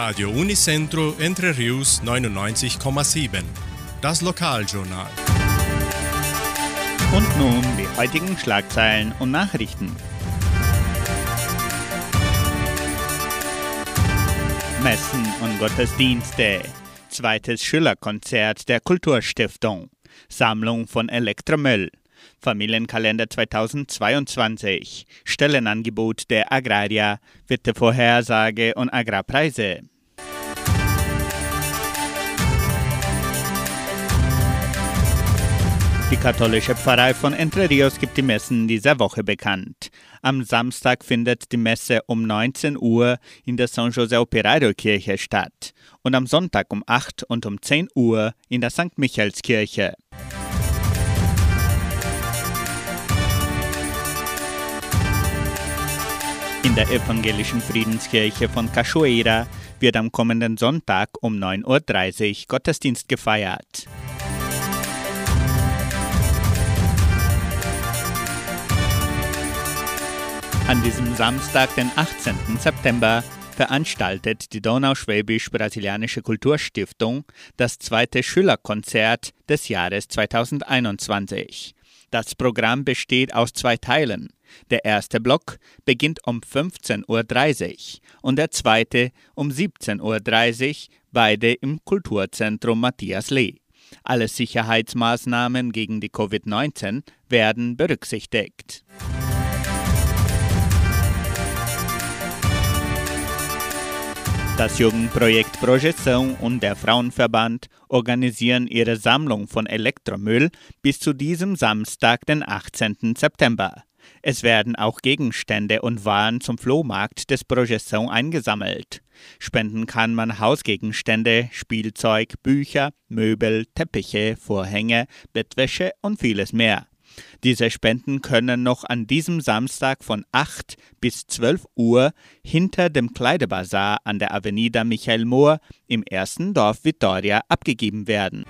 Radio Unicentro Entre Rius 99,7. Das Lokaljournal. Und nun die heutigen Schlagzeilen und Nachrichten. Messen und Gottesdienste. Zweites Schülerkonzert der Kulturstiftung. Sammlung von Elektromüll. Familienkalender 2022. Stellenangebot der Agraria. Wettervorhersage und Agrarpreise. Die katholische Pfarrei von Entre Rios gibt die Messen dieser Woche bekannt. Am Samstag findet die Messe um 19 Uhr in der San José Operario Kirche statt und am Sonntag um 8 und um 10 Uhr in der St. Michaelskirche. In der evangelischen Friedenskirche von Cachoeira wird am kommenden Sonntag um 9.30 Uhr Gottesdienst gefeiert. An diesem Samstag, den 18. September, veranstaltet die Donauschwäbisch-Brasilianische Kulturstiftung das zweite Schülerkonzert des Jahres 2021. Das Programm besteht aus zwei Teilen. Der erste Block beginnt um 15.30 Uhr und der zweite um 17.30 Uhr, beide im Kulturzentrum Matthias Lee. Alle Sicherheitsmaßnahmen gegen die Covid-19 werden berücksichtigt. Das Jugendprojekt Projeção und der Frauenverband organisieren ihre Sammlung von Elektromüll bis zu diesem Samstag, den 18. September. Es werden auch Gegenstände und Waren zum Flohmarkt des Projeção eingesammelt. Spenden kann man Hausgegenstände, Spielzeug, Bücher, Möbel, Teppiche, Vorhänge, Bettwäsche und vieles mehr. Diese Spenden können noch an diesem Samstag von 8 bis 12 Uhr hinter dem Kleidebazar an der Avenida Michael Mohr im ersten Dorf Vitoria abgegeben werden.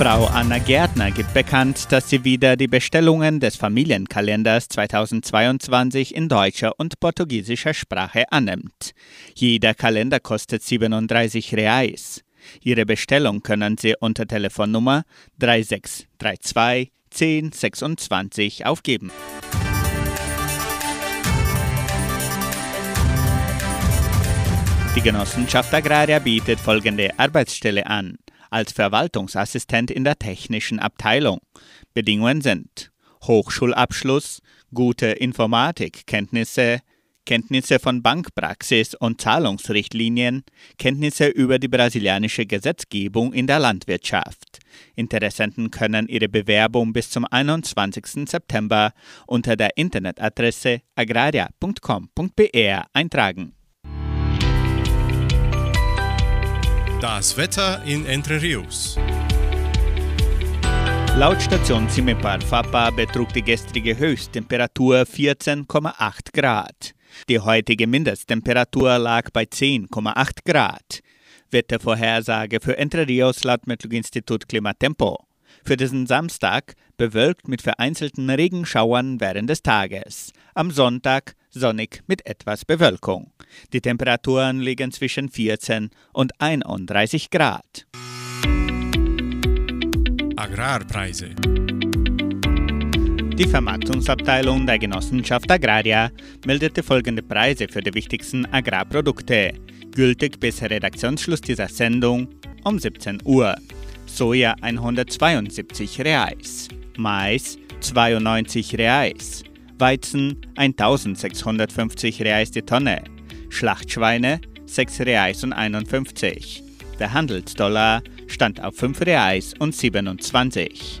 Frau Anna Gärtner gibt bekannt, dass sie wieder die Bestellungen des Familienkalenders 2022 in deutscher und portugiesischer Sprache annimmt. Jeder Kalender kostet 37 Reais. Ihre Bestellung können Sie unter Telefonnummer 3632 1026 aufgeben. Die Genossenschaft Agraria bietet folgende Arbeitsstelle an. Als Verwaltungsassistent in der technischen Abteilung. Bedingungen sind Hochschulabschluss, gute Informatikkenntnisse, Kenntnisse von Bankpraxis und Zahlungsrichtlinien, Kenntnisse über die brasilianische Gesetzgebung in der Landwirtschaft. Interessenten können ihre Bewerbung bis zum 21. September unter der Internetadresse agraria.com.br eintragen. Das Wetter in Entre Rios. Laut Station Cimepar Fapa betrug die gestrige Höchsttemperatur 14,8 Grad. Die heutige Mindesttemperatur lag bei 10,8 Grad. Wettervorhersage für Entre Rios laut Metlog-Institut Klimatempo. Für diesen Samstag bewölkt mit vereinzelten Regenschauern während des Tages. Am Sonntag sonnig mit etwas Bewölkung. Die Temperaturen liegen zwischen 14 und 31 Grad. Agrarpreise. Die Vermarktungsabteilung der Genossenschaft Agraria meldete folgende Preise für die wichtigsten Agrarprodukte, gültig bis Redaktionsschluss dieser Sendung um 17 Uhr. Soja 172 Reais, Mais 92 Reais, Weizen 1650 Reais die Tonne, Schlachtschweine 6 Reais und 51. Der Handelsdollar stand auf 5 Reais und 27.